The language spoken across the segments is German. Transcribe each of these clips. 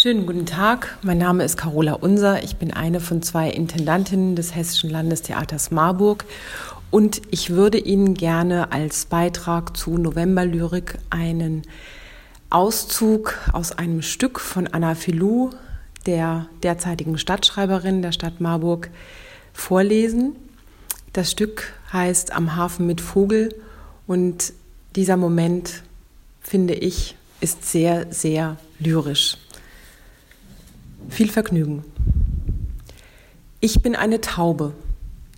Schönen guten Tag, mein Name ist Carola Unser. Ich bin eine von zwei Intendantinnen des Hessischen Landestheaters Marburg und ich würde Ihnen gerne als Beitrag zu Novemberlyrik einen Auszug aus einem Stück von Anna Filou, der derzeitigen Stadtschreiberin der Stadt Marburg, vorlesen. Das Stück heißt Am Hafen mit Vogel und dieser Moment, finde ich, ist sehr, sehr lyrisch. Viel Vergnügen. Ich bin eine Taube.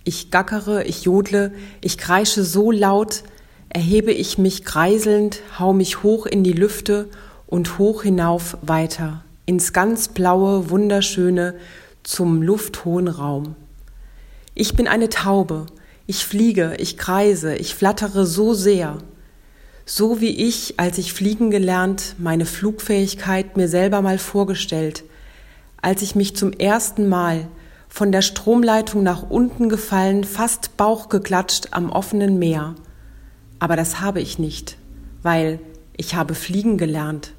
Ich gackere, ich jodle, ich kreische so laut, erhebe ich mich kreiselnd, hau mich hoch in die Lüfte und hoch hinauf weiter, ins ganz blaue, wunderschöne, zum lufthohen Raum. Ich bin eine Taube, ich fliege, ich kreise, ich flattere so sehr, so wie ich, als ich fliegen gelernt, meine Flugfähigkeit mir selber mal vorgestellt, als ich mich zum ersten Mal von der Stromleitung nach unten gefallen, fast bauchgeklatscht am offenen Meer. Aber das habe ich nicht, weil ich habe fliegen gelernt.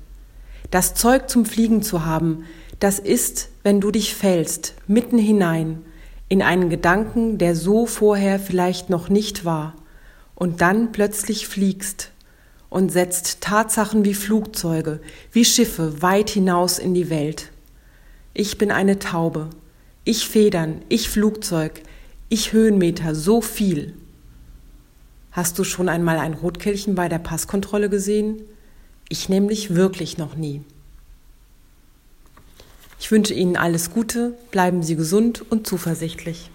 Das Zeug zum Fliegen zu haben, das ist, wenn du dich fällst, mitten hinein, in einen Gedanken, der so vorher vielleicht noch nicht war, und dann plötzlich fliegst und setzt Tatsachen wie Flugzeuge, wie Schiffe weit hinaus in die Welt. Ich bin eine Taube. Ich Federn, ich Flugzeug, ich Höhenmeter, so viel. Hast du schon einmal ein Rotkehlchen bei der Passkontrolle gesehen? Ich nämlich wirklich noch nie. Ich wünsche Ihnen alles Gute, bleiben Sie gesund und zuversichtlich.